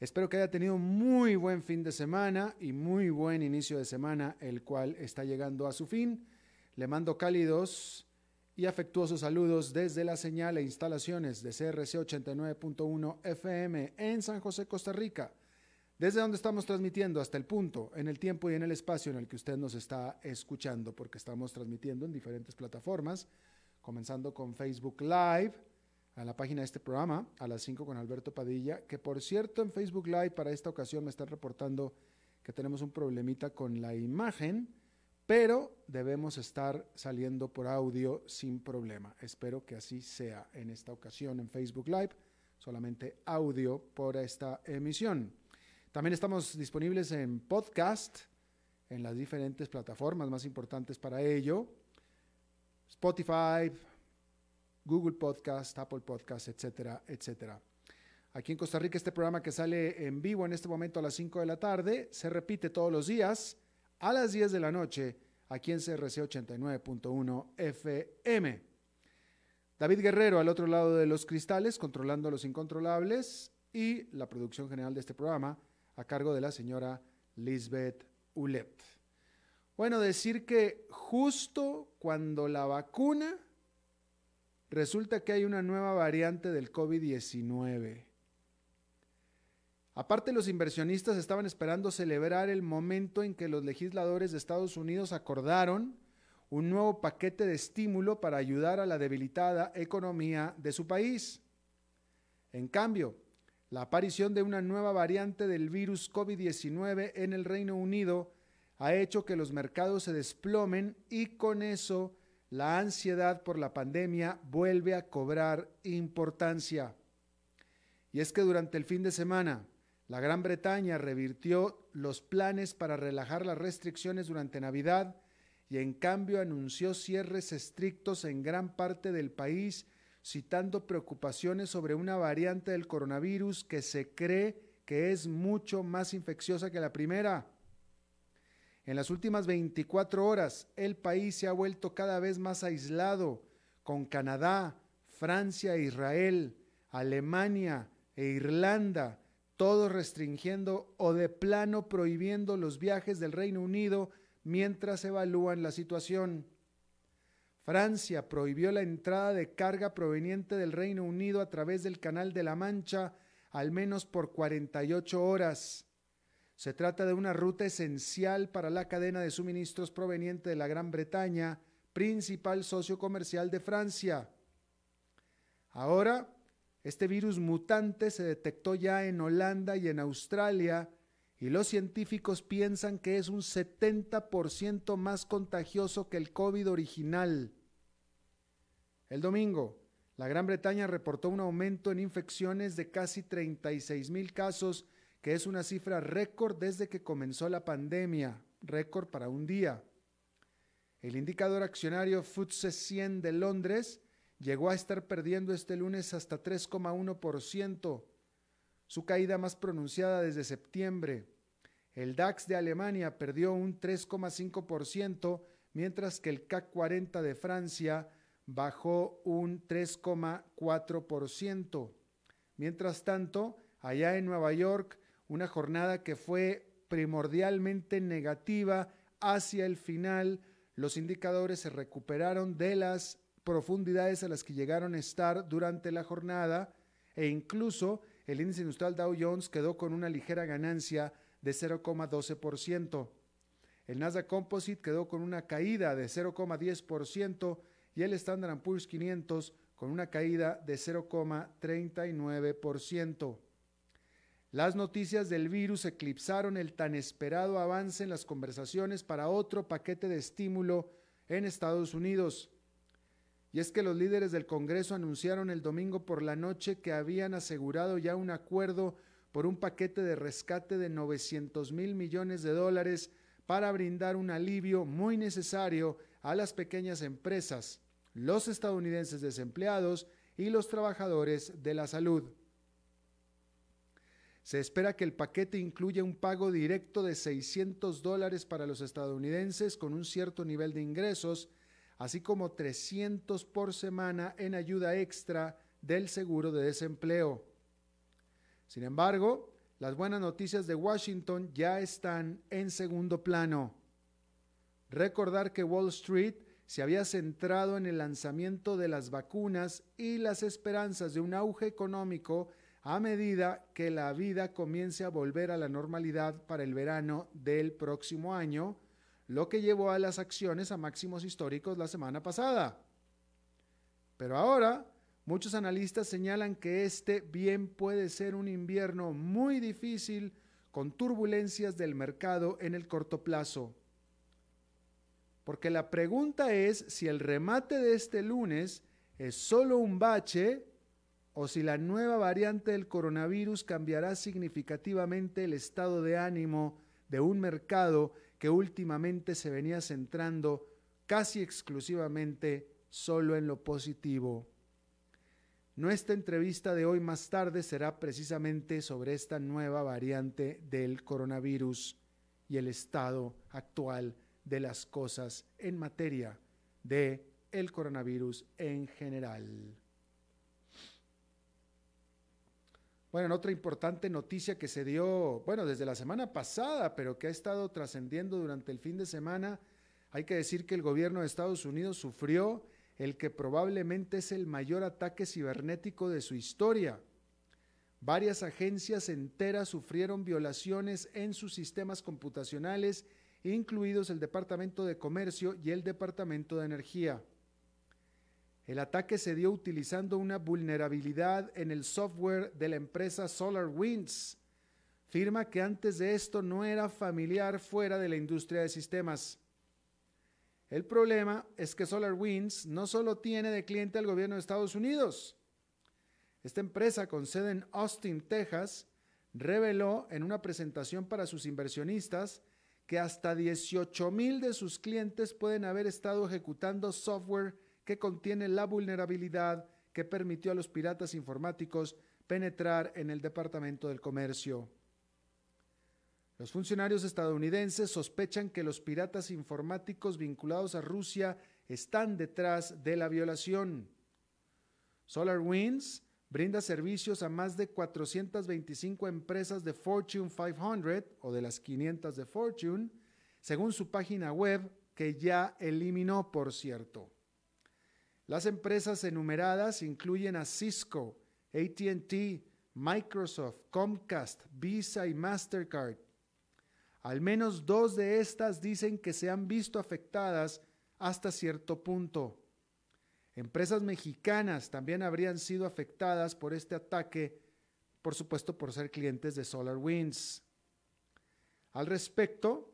Espero que haya tenido muy buen fin de semana y muy buen inicio de semana, el cual está llegando a su fin. Le mando cálidos y afectuosos saludos desde la señal e instalaciones de CRC 89.1 FM en San José, Costa Rica, desde donde estamos transmitiendo hasta el punto, en el tiempo y en el espacio en el que usted nos está escuchando, porque estamos transmitiendo en diferentes plataformas, comenzando con Facebook Live, a la página de este programa, a las 5 con Alberto Padilla, que por cierto en Facebook Live para esta ocasión me están reportando que tenemos un problemita con la imagen, pero debemos estar saliendo por audio sin problema. Espero que así sea en esta ocasión en Facebook Live, solamente audio por esta emisión. También estamos disponibles en podcast, en las diferentes plataformas más importantes para ello, Spotify, Google Podcast, Apple Podcast, etcétera, etcétera. Aquí en Costa Rica este programa que sale en vivo en este momento a las 5 de la tarde se repite todos los días a las 10 de la noche aquí en CRC 89.1 FM. David Guerrero al otro lado de los cristales, controlando los incontrolables y la producción general de este programa a cargo de la señora Lisbeth Ulet. Bueno, decir que justo cuando la vacuna resulta que hay una nueva variante del COVID-19. Aparte, los inversionistas estaban esperando celebrar el momento en que los legisladores de Estados Unidos acordaron un nuevo paquete de estímulo para ayudar a la debilitada economía de su país. En cambio, la aparición de una nueva variante del virus COVID-19 en el Reino Unido ha hecho que los mercados se desplomen y con eso la ansiedad por la pandemia vuelve a cobrar importancia. Y es que durante el fin de semana, la Gran Bretaña revirtió los planes para relajar las restricciones durante Navidad y en cambio anunció cierres estrictos en gran parte del país, citando preocupaciones sobre una variante del coronavirus que se cree que es mucho más infecciosa que la primera. En las últimas 24 horas, el país se ha vuelto cada vez más aislado, con Canadá, Francia, Israel, Alemania e Irlanda, todos restringiendo o de plano prohibiendo los viajes del Reino Unido mientras evalúan la situación. Francia prohibió la entrada de carga proveniente del Reino Unido a través del Canal de la Mancha al menos por 48 horas. Se trata de una ruta esencial para la cadena de suministros proveniente de la Gran Bretaña, principal socio comercial de Francia. Ahora, este virus mutante se detectó ya en Holanda y en Australia y los científicos piensan que es un 70% más contagioso que el COVID original. El domingo, la Gran Bretaña reportó un aumento en infecciones de casi 36 mil casos que es una cifra récord desde que comenzó la pandemia, récord para un día. El indicador accionario FTSE 100 de Londres llegó a estar perdiendo este lunes hasta 3,1%, su caída más pronunciada desde septiembre. El DAX de Alemania perdió un 3,5%, mientras que el CAC 40 de Francia bajó un 3,4%. Mientras tanto, allá en Nueva York, una jornada que fue primordialmente negativa hacia el final. Los indicadores se recuperaron de las profundidades a las que llegaron a estar durante la jornada e incluso el índice industrial Dow Jones quedó con una ligera ganancia de 0,12%. El Nasdaq Composite quedó con una caída de 0,10% y el Standard Poor's 500 con una caída de 0,39%. Las noticias del virus eclipsaron el tan esperado avance en las conversaciones para otro paquete de estímulo en Estados Unidos. Y es que los líderes del Congreso anunciaron el domingo por la noche que habían asegurado ya un acuerdo por un paquete de rescate de 900 mil millones de dólares para brindar un alivio muy necesario a las pequeñas empresas, los estadounidenses desempleados y los trabajadores de la salud. Se espera que el paquete incluya un pago directo de 600 dólares para los estadounidenses con un cierto nivel de ingresos, así como 300 por semana en ayuda extra del seguro de desempleo. Sin embargo, las buenas noticias de Washington ya están en segundo plano. Recordar que Wall Street se había centrado en el lanzamiento de las vacunas y las esperanzas de un auge económico a medida que la vida comience a volver a la normalidad para el verano del próximo año, lo que llevó a las acciones a máximos históricos la semana pasada. Pero ahora, muchos analistas señalan que este bien puede ser un invierno muy difícil con turbulencias del mercado en el corto plazo. Porque la pregunta es si el remate de este lunes es solo un bache o si la nueva variante del coronavirus cambiará significativamente el estado de ánimo de un mercado que últimamente se venía centrando casi exclusivamente solo en lo positivo. Nuestra entrevista de hoy más tarde será precisamente sobre esta nueva variante del coronavirus y el estado actual de las cosas en materia de el coronavirus en general. Bueno, en otra importante noticia que se dio, bueno, desde la semana pasada, pero que ha estado trascendiendo durante el fin de semana, hay que decir que el gobierno de Estados Unidos sufrió el que probablemente es el mayor ataque cibernético de su historia. Varias agencias enteras sufrieron violaciones en sus sistemas computacionales, incluidos el Departamento de Comercio y el Departamento de Energía. El ataque se dio utilizando una vulnerabilidad en el software de la empresa SolarWinds, firma que antes de esto no era familiar fuera de la industria de sistemas. El problema es que SolarWinds no solo tiene de cliente al gobierno de Estados Unidos. Esta empresa con sede en Austin, Texas, reveló en una presentación para sus inversionistas que hasta 18 mil de sus clientes pueden haber estado ejecutando software que contiene la vulnerabilidad que permitió a los piratas informáticos penetrar en el Departamento del Comercio. Los funcionarios estadounidenses sospechan que los piratas informáticos vinculados a Rusia están detrás de la violación. SolarWinds brinda servicios a más de 425 empresas de Fortune 500 o de las 500 de Fortune, según su página web, que ya eliminó, por cierto. Las empresas enumeradas incluyen a Cisco, ATT, Microsoft, Comcast, Visa y Mastercard. Al menos dos de estas dicen que se han visto afectadas hasta cierto punto. Empresas mexicanas también habrían sido afectadas por este ataque, por supuesto por ser clientes de SolarWinds. Al respecto,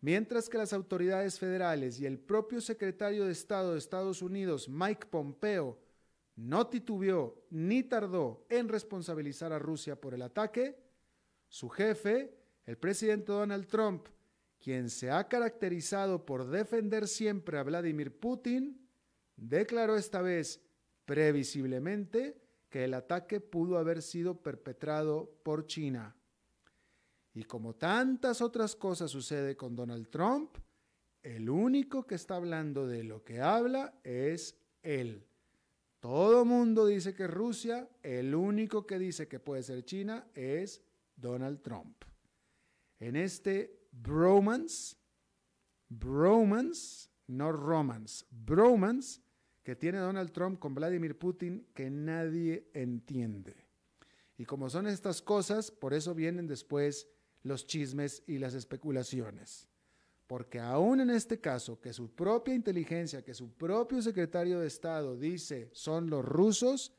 Mientras que las autoridades federales y el propio secretario de Estado de Estados Unidos, Mike Pompeo, no titubeó ni tardó en responsabilizar a Rusia por el ataque, su jefe, el presidente Donald Trump, quien se ha caracterizado por defender siempre a Vladimir Putin, declaró esta vez previsiblemente que el ataque pudo haber sido perpetrado por China. Y como tantas otras cosas sucede con Donald Trump, el único que está hablando de lo que habla es él. Todo mundo dice que Rusia, el único que dice que puede ser China es Donald Trump. En este bromance, bromance, no romance, bromance que tiene Donald Trump con Vladimir Putin que nadie entiende. Y como son estas cosas, por eso vienen después los chismes y las especulaciones. porque aún en este caso, que su propia inteligencia, que su propio secretario de Estado dice son los rusos,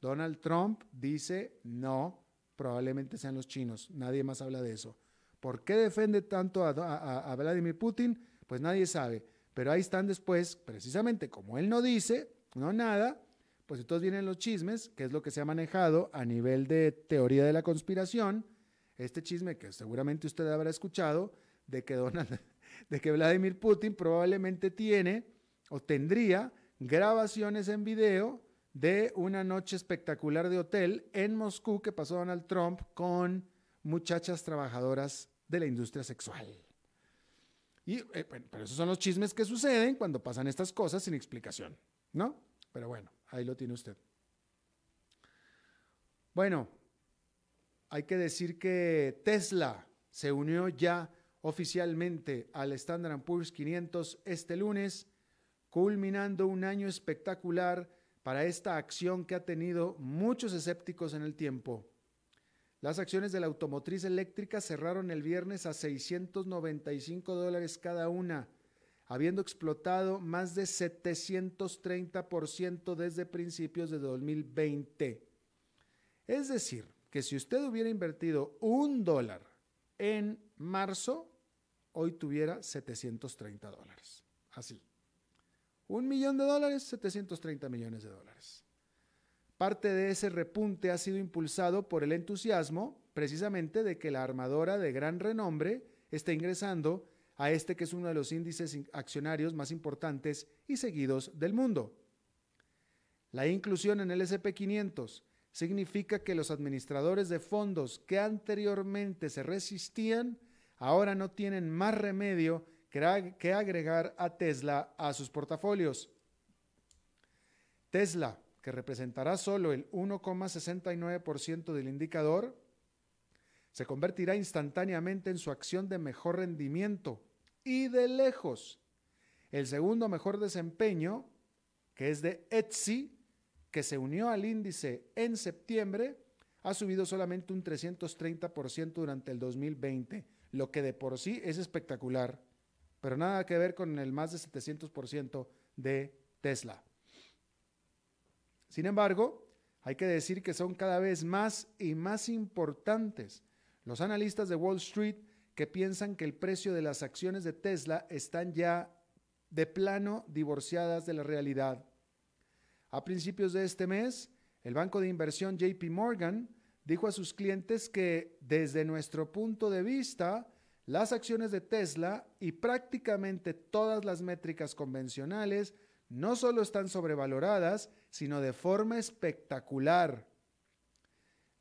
Donald Trump dice no, probablemente sean los chinos. Nadie más habla de eso. ¿Por qué defiende tanto a, Vladimir Putin? Pues nadie sabe. Pero ahí están después, precisamente como él no dice, no nada, pues entonces vienen los chismes, que es lo que se ha manejado a nivel de teoría de la conspiración. Este chisme que seguramente usted habrá escuchado, de que Donald de que Vladimir Putin probablemente tiene o tendría grabaciones en video de una noche espectacular de hotel en Moscú que pasó Donald Trump con muchachas trabajadoras de la industria sexual. Y, eh, pero esos son los chismes que suceden cuando pasan estas cosas sin explicación, ¿no? Pero bueno, ahí lo tiene usted. Bueno, hay que decir que Tesla se unió ya oficialmente al Standard Poor's 500 este lunes, culminando un año espectacular para esta acción que ha tenido muchos escépticos en el tiempo. Las acciones de la automotriz eléctrica cerraron el viernes a 695 dólares cada una, habiendo explotado más de 730% desde principios de 2020. Es decir, que si usted hubiera invertido un dólar en marzo, hoy tuviera 730 dólares. Así. Un millón de dólares, 730 millones de dólares. Parte de ese repunte ha sido impulsado por el entusiasmo precisamente de que la armadora de gran renombre está ingresando a este que es uno de los índices accionarios más importantes y seguidos del mundo. La inclusión en el SP500 significa que los administradores de fondos que anteriormente se resistían ahora no tienen más remedio que agregar a Tesla a sus portafolios. Tesla, que representará solo el 1,69% del indicador, se convertirá instantáneamente en su acción de mejor rendimiento y de lejos. El segundo mejor desempeño, que es de Etsy, que se unió al índice en septiembre, ha subido solamente un 330% durante el 2020 lo que de por sí es espectacular, pero nada que ver con el más de 700% de Tesla. Sin embargo, hay que decir que son cada vez más y más importantes los analistas de Wall Street que piensan que el precio de las acciones de Tesla están ya de plano divorciadas de la realidad. A principios de este mes, el banco de inversión JP Morgan dijo a sus clientes que desde nuestro punto de vista, las acciones de Tesla y prácticamente todas las métricas convencionales no solo están sobrevaloradas, sino de forma espectacular.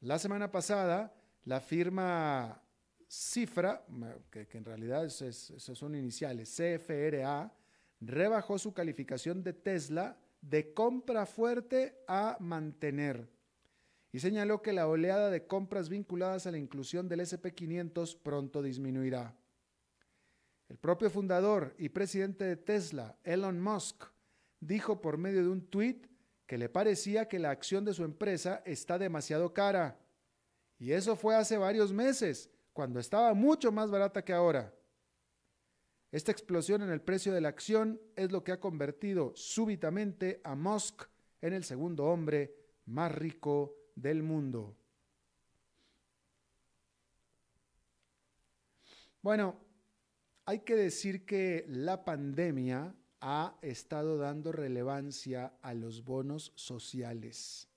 La semana pasada, la firma Cifra, que, en realidad esos son iniciales, CFRA, rebajó su calificación de Tesla de compra fuerte a mantener y señaló que la oleada de compras vinculadas a la inclusión del SP500 pronto disminuirá. El propio fundador y presidente de Tesla, Elon Musk, dijo por medio de un tuit que le parecía que la acción de su empresa está demasiado cara. Y eso fue hace varios meses, cuando estaba mucho más barata que ahora. Esta explosión en el precio de la acción es lo que ha convertido súbitamente a Musk en el segundo hombre más rico del mundo. Bueno, hay que decir que la pandemia ha estado dando relevancia a los bonos sociales.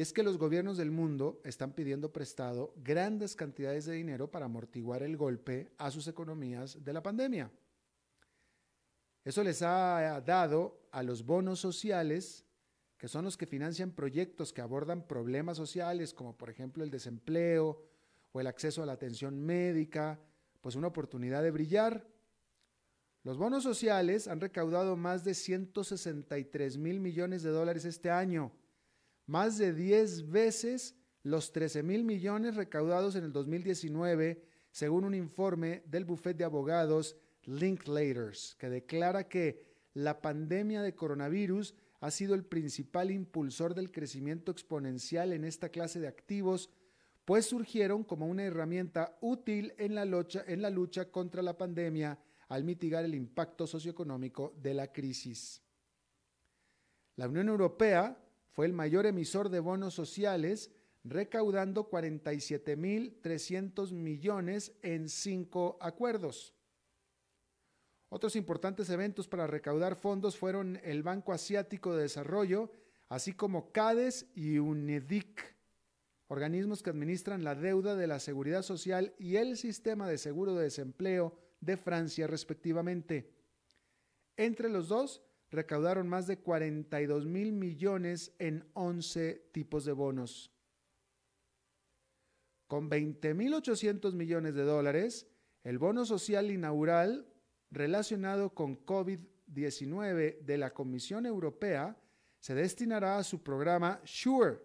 Y es que los gobiernos del mundo están pidiendo prestado grandes cantidades de dinero para amortiguar el golpe a sus economías de la pandemia. Eso les ha dado a los bonos sociales que son los que financian proyectos que abordan problemas sociales, como por ejemplo el desempleo o el acceso a la atención médica, pues una oportunidad de brillar. Los bonos sociales han recaudado más de 163 mil millones de dólares este año, más de 10 veces los 13 mil millones recaudados en el 2019, según un informe del bufete de abogados Linklaters, que declara que la pandemia de coronavirus ha sido el principal impulsor del crecimiento exponencial en esta clase de activos pues surgieron como una herramienta útil en la lucha, en la lucha contra la pandemia al mitigar el impacto socioeconómico de la crisis. La Unión Europea el mayor emisor de bonos sociales, recaudando 47.300 millones en cinco acuerdos. Otros importantes eventos para recaudar fondos fueron el Banco Asiático de Desarrollo, así como CADES y UNEDIC, organismos que administran la deuda de la seguridad social y el sistema de seguro de desempleo de Francia respectivamente. Entre los dos, recaudaron más de 42 mil millones en 11 tipos de bonos. Con 20.800 millones de dólares, el bono social inaugural relacionado con COVID-19 de la Comisión Europea se destinará a su programa SURE,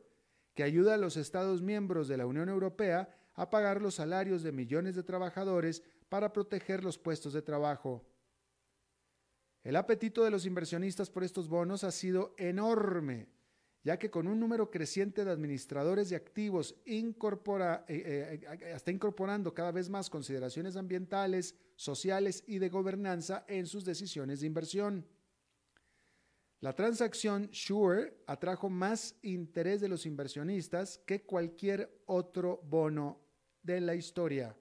que ayuda a los Estados miembros de la Unión Europea a pagar los salarios de millones de trabajadores para proteger los puestos de trabajo. El apetito de los inversionistas por estos bonos ha sido enorme, ya que con un número creciente de administradores de activos incorpora, eh, eh, está incorporando cada vez más consideraciones ambientales, sociales y de gobernanza en sus decisiones de inversión. La transacción Sure atrajo más interés de los inversionistas que cualquier otro bono de la historia,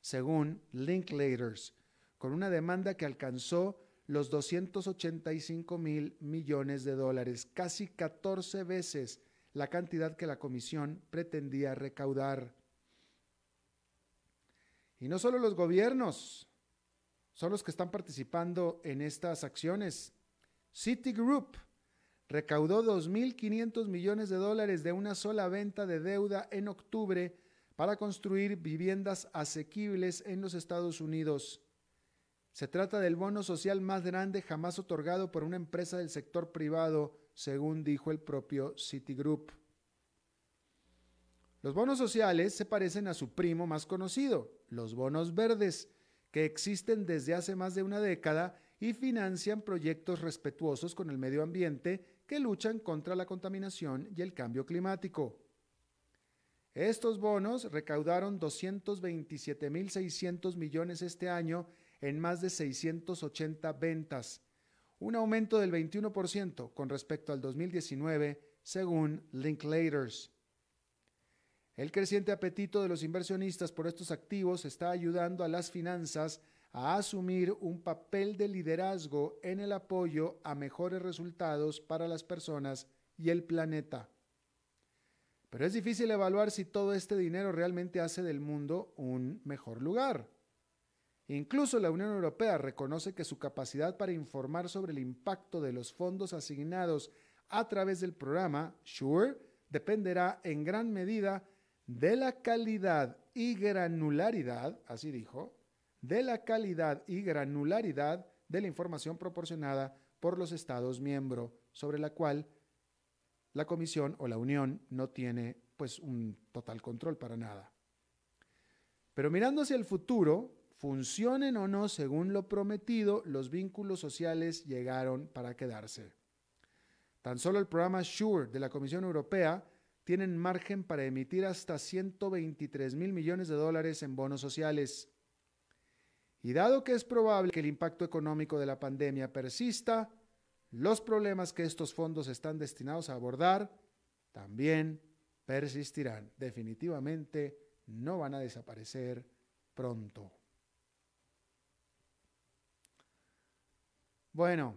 según Linklaters, con una demanda que alcanzó los 285 mil millones de dólares, casi 14 veces la cantidad que la comisión pretendía recaudar. Y no solo los gobiernos son los que están participando en estas acciones. Citigroup recaudó 2.500 millones de dólares de una sola venta de deuda en octubre para construir viviendas asequibles en los Estados Unidos. Se trata del bono social más grande jamás otorgado por una empresa del sector privado, según dijo el propio Citigroup. Los bonos sociales se parecen a su primo más conocido, los bonos verdes, que existen desde hace más de una década y financian proyectos respetuosos con el medio ambiente que luchan contra la contaminación y el cambio climático. Estos bonos recaudaron 227.600 millones este año en más de 680 ventas, un aumento del 21% con respecto al 2019, según Linklaters. El creciente apetito de los inversionistas por estos activos está ayudando a las finanzas a asumir un papel de liderazgo en el apoyo a mejores resultados para las personas y el planeta. Pero es difícil evaluar si todo este dinero realmente hace del mundo un mejor lugar. Incluso la Unión Europea reconoce que su capacidad para informar sobre el impacto de los fondos asignados a través del programa SURE dependerá en gran medida de la calidad y granularidad, así dijo, de la calidad y granularidad de la información proporcionada por los Estados miembros, sobre la cual la Comisión o la Unión no tiene pues un total control para nada. Pero mirando hacia el futuro, funcionen o no según lo prometido, los vínculos sociales llegaron para quedarse. Tan solo el programa SURE de la Comisión Europea tienen margen para emitir hasta 123 mil millones de dólares en bonos sociales. Y dado que es probable que el impacto económico de la pandemia persista, los problemas que estos fondos están destinados a abordar también persistirán. Definitivamente no van a desaparecer pronto. Bueno,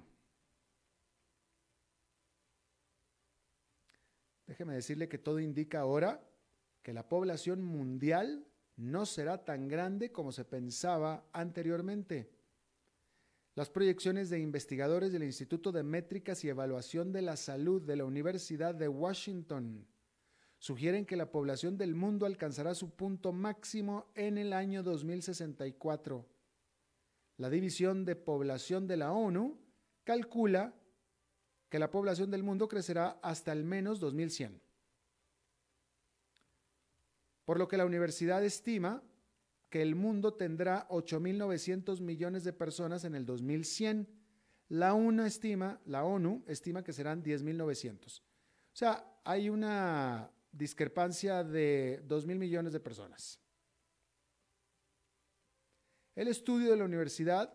déjeme decirle que todo indica ahora que la población mundial no será tan grande como se pensaba anteriormente. Las proyecciones de investigadores del Instituto de Métricas y Evaluación de la Salud de la Universidad de Washington sugieren que la población del mundo alcanzará su punto máximo en el año 2064 la División de Población de la ONU calcula que la población del mundo crecerá hasta al menos 2100. Por lo que la universidad estima que el mundo tendrá 8.900 millones de personas en el 2100. La ONU estima, la ONU estima que serán 10.900. O sea, hay una discrepancia de 2 mil millones de personas. El estudio de la universidad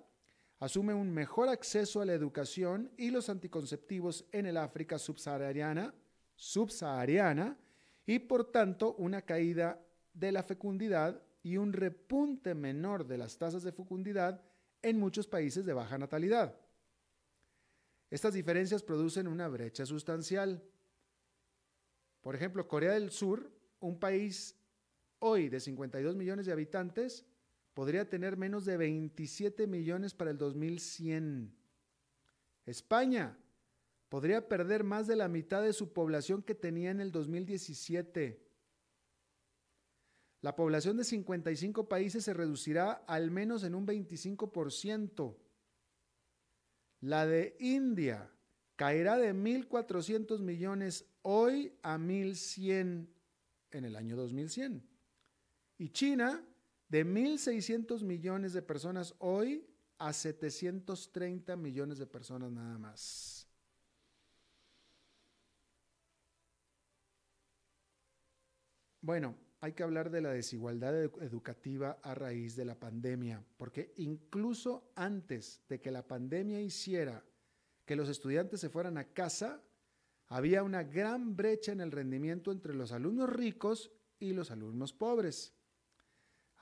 asume un mejor acceso a la educación y los anticonceptivos en el África subsahariana, subsahariana y por tanto una caída de la fecundidad y un repunte menor de las tasas de fecundidad en muchos países de baja natalidad. Estas diferencias producen una brecha sustancial. Por ejemplo, Corea del Sur, un país hoy de 52 millones de habitantes, podría tener menos de 27 millones para el 2100. España podría perder más de la mitad de su población que tenía en el 2017. La población de 55 países se reducirá al menos en un 25%. La de India caerá de 1.400 millones hoy a 1.100 en el año 2100. Y China de 1.600 millones de personas hoy a 730 millones de personas nada más. Bueno, hay que hablar de la desigualdad educativa a raíz de la pandemia, porque incluso antes de que la pandemia hiciera que los estudiantes se fueran a casa, había una gran brecha en el rendimiento entre los alumnos ricos y los alumnos pobres.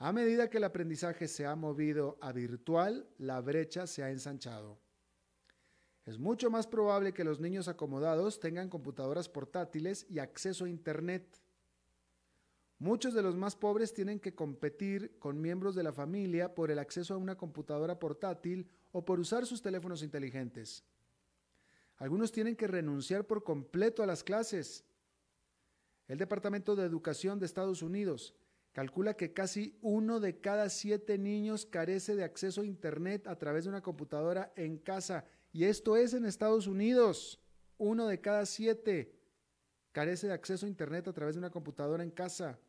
A medida que el aprendizaje se ha movido a virtual, la brecha se ha ensanchado. Es mucho más probable que los niños acomodados tengan computadoras portátiles y acceso a Internet Muchos de los más pobres tienen que competir con miembros de la familia por el acceso a una computadora portátil o por usar sus teléfonos inteligentes. Algunos tienen que renunciar por completo a las clases. El Departamento de Educación de Estados Unidos calcula que casi uno de cada siete niños carece de acceso a Internet a través de una computadora en casa. Y esto es en Estados Unidos. Uno de cada siete carece de acceso a Internet a través de una computadora en casa.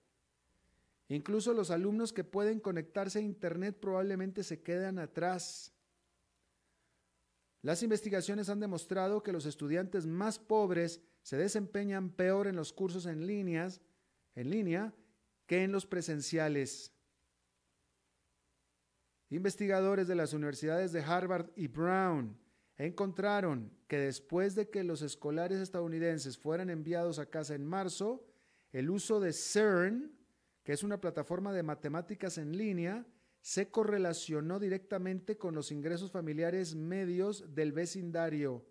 Incluso los alumnos que pueden conectarse a Internet probablemente se quedan atrás. Las investigaciones han demostrado que los estudiantes más pobres se desempeñan peor en los cursos en, línea que en los presenciales. Investigadores de las universidades de Harvard y Brown encontraron que después de que los escolares estadounidenses fueran enviados a casa en marzo, el uso de CERN, que es una plataforma de matemáticas en línea, se correlacionó directamente con los ingresos familiares medios del vecindario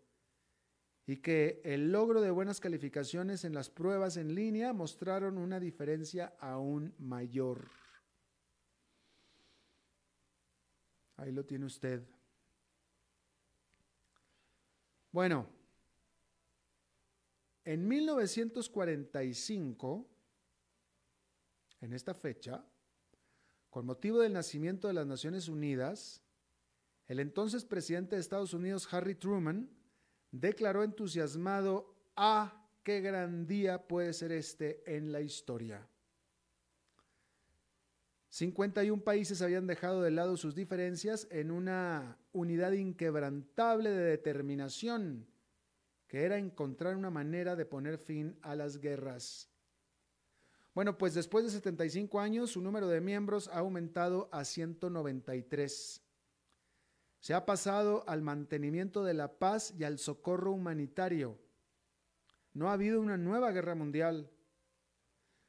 y que el logro de buenas calificaciones en las pruebas en línea mostraron una diferencia aún mayor. Ahí lo tiene usted. Bueno, en 1945, en esta fecha, con motivo del nacimiento de las Naciones Unidas, el entonces presidente de Estados Unidos, Harry Truman, declaró entusiasmado, ah, qué gran día puede ser este en la historia. 51 países habían dejado de lado sus diferencias en una unidad inquebrantable de determinación, que era encontrar una manera de poner fin a las guerras. Bueno, pues después de 75 años, su número de miembros ha aumentado a 193. Se ha pasado al mantenimiento de la paz y al socorro humanitario. No ha habido una nueva guerra mundial.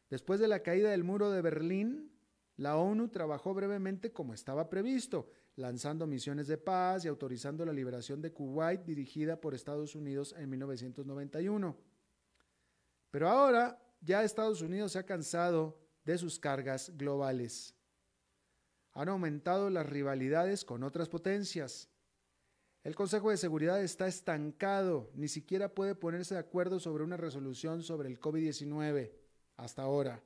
Después de la caída del muro de Berlín, la ONU trabajó brevemente como estaba previsto, lanzando misiones de paz y autorizando la liberación de Kuwait dirigida por Estados Unidos en 1991. Pero ahora ya Estados Unidos se ha cansado de sus cargas globales. Han aumentado las rivalidades con otras potencias. El Consejo de Seguridad está estancado, ni siquiera puede ponerse de acuerdo sobre una resolución sobre el COVID-19 hasta ahora.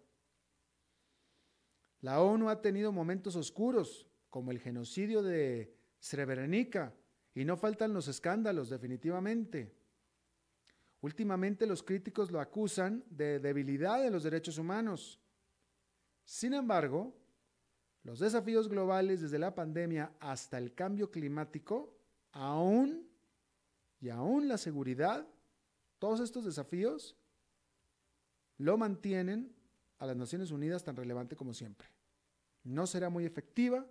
La ONU ha tenido momentos oscuros, como el genocidio de Srebrenica, y no faltan los escándalos, definitivamente. Últimamente los críticos lo acusan de debilidad de los derechos humanos. Sin embargo, los desafíos globales desde la pandemia hasta el cambio climático, aún y aún la seguridad, todos estos desafíos lo mantienen a las Naciones Unidas tan relevante como siempre. No será muy efectiva,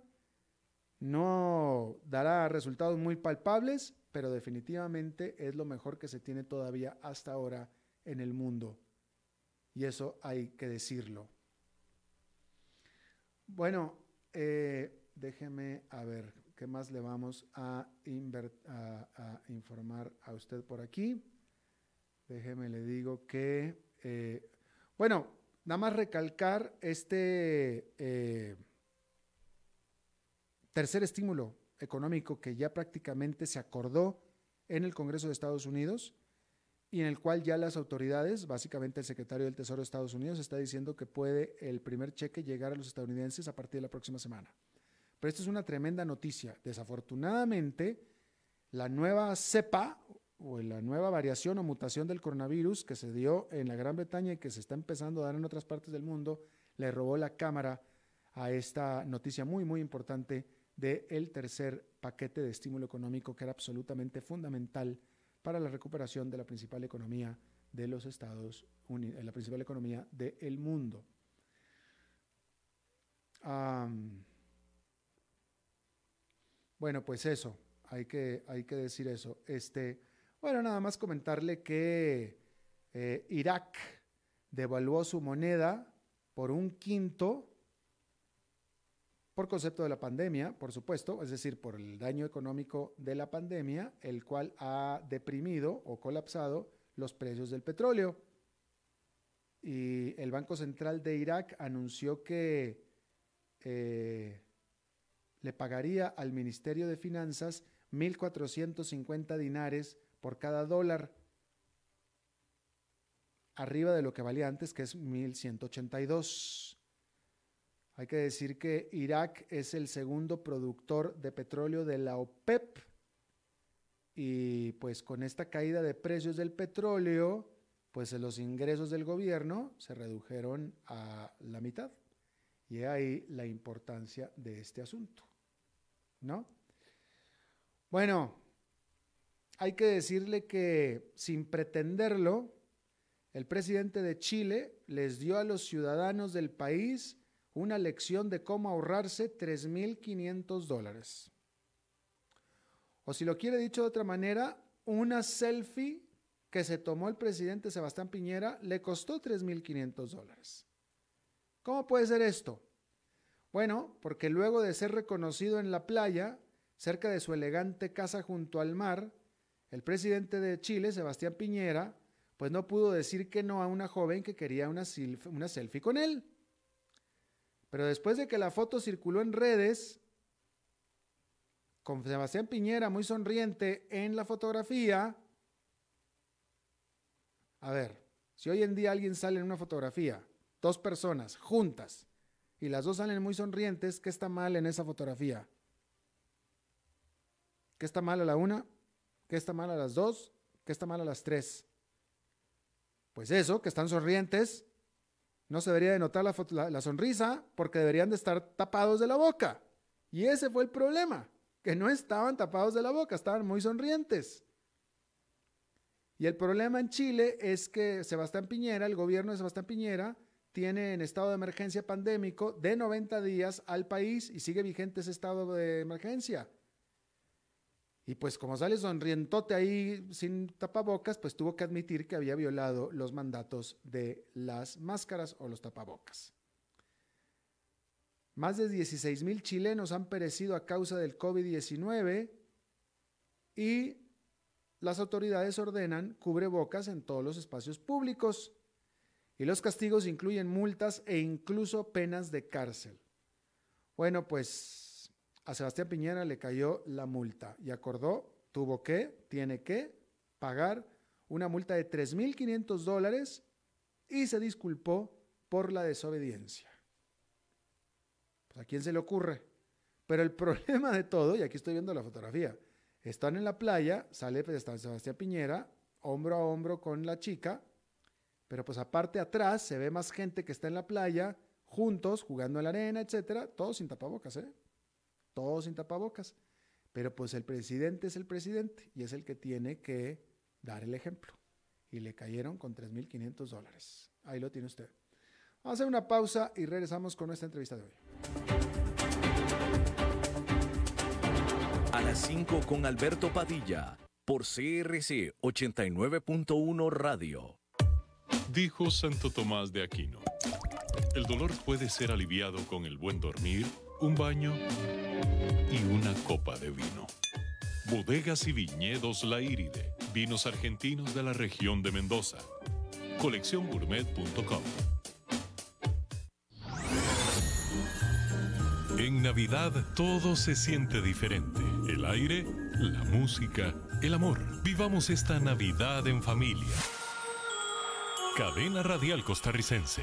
no dará resultados muy palpables, pero definitivamente es lo mejor que se tiene todavía hasta ahora en el mundo. Y eso hay que decirlo. Bueno, eh, déjeme a ver qué más le vamos a, informar a usted por aquí. Déjeme le digo que, eh, bueno, nada más recalcar este eh, tercer estímulo económico que ya prácticamente se acordó en el Congreso de Estados Unidos y en el cual ya las autoridades, básicamente el secretario del Tesoro de Estados Unidos, está diciendo que puede el primer cheque llegar a los estadounidenses a partir de la próxima semana. Pero esto es una tremenda noticia. Desafortunadamente, la nueva cepa o la nueva variación o mutación del coronavirus que se dio en la Gran Bretaña y que se está empezando a dar en otras partes del mundo, le robó la cámara a esta noticia muy, muy importante del tercer paquete de estímulo económico que era absolutamente fundamental para la recuperación de la principal economía de los Estados Unidos, la principal economía del mundo. bueno, pues eso, hay que, hay que decir eso. Este, bueno, nada más comentarle que eh, Irak devaluó su moneda por un quinto por concepto de la pandemia, por supuesto, es decir, por el daño económico de la pandemia, el cual ha deprimido o colapsado los precios del petróleo. Y el Banco Central de Irak anunció que eh, le pagaría al Ministerio de Finanzas 1.450 dinares por cada dólar, arriba de lo que valía antes, que es 1.182. Hay que decir que Irak es el segundo productor de petróleo de la OPEP y pues con esta caída de precios del petróleo, pues los ingresos del gobierno se redujeron a la mitad. Y ahí la importancia de este asunto. ¿No? Bueno, hay que decirle que sin pretenderlo, el presidente de Chile les dio a los ciudadanos del país una lección de cómo ahorrarse 3.500 dólares. O si lo quiere dicho de otra manera, una selfie que se tomó el presidente Sebastián Piñera le costó 3.500 dólares. ¿Cómo puede ser esto? Bueno, porque luego de ser reconocido en la playa, cerca de su elegante casa junto al mar, el presidente de Chile, Sebastián Piñera, pues no pudo decir que no a una joven que quería una, una selfie con él. Pero después de que la foto circuló en redes, con Sebastián Piñera muy sonriente en la fotografía, a ver, si hoy en día alguien sale en una fotografía, dos personas juntas, y las dos salen muy sonrientes, ¿qué está mal en esa fotografía? ¿Qué está mal a la una? ¿Qué está mal a las dos? ¿Qué está mal a las tres? Pues eso, que están sonrientes, no se debería de notar la, sonrisa porque deberían de estar tapados de la boca. Y ese fue el problema, que no estaban tapados de la boca, estaban muy sonrientes. Y el problema en Chile es que Sebastián Piñera, el gobierno de Sebastián Piñera, tiene en estado de emergencia pandémico de 90 días al país y sigue vigente ese estado de emergencia. Y pues como sale sonrientote ahí sin tapabocas, pues tuvo que admitir que había violado los mandatos de las máscaras o los tapabocas. Más de 16 mil chilenos han perecido a causa del COVID-19 y las autoridades ordenan cubrebocas en todos los espacios públicos. Y los castigos incluyen multas e incluso penas de cárcel. Bueno, pues a Sebastián Piñera le cayó la multa y acordó, tuvo que, tiene que pagar una multa de 3.500 dólares y se disculpó por la desobediencia. Pues, ¿A quién se le ocurre? Pero el problema de todo, y aquí estoy viendo la fotografía, están en la playa, sale pues, Sebastián Piñera, hombro a hombro con la chica, pero pues aparte atrás se ve más gente que está en la playa, juntos, jugando en la arena, etcétera, todos sin tapabocas, ¿eh? Todos sin tapabocas. Pero pues el presidente es el presidente y es el que tiene que dar el ejemplo. Y le cayeron con 3.500 dólares. Ahí lo tiene usted. Vamos a hacer una pausa y regresamos con nuestra entrevista de hoy. A las 5 con Alberto Padilla por CRC 89.1 Radio. Dijo Santo Tomás de Aquino, el dolor puede ser aliviado con el buen dormir, un baño y una copa de vino. Bodegas y viñedos La Iride, vinos argentinos de la región de Mendoza. Colecciongourmet.com En Navidad todo se siente diferente. El aire, la música, el amor. Vivamos esta Navidad en familia. Cadena Radial Costarricense.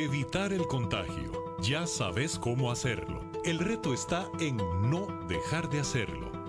Evitar el contagio. Ya sabes cómo hacerlo. El reto está en no dejar de hacerlo.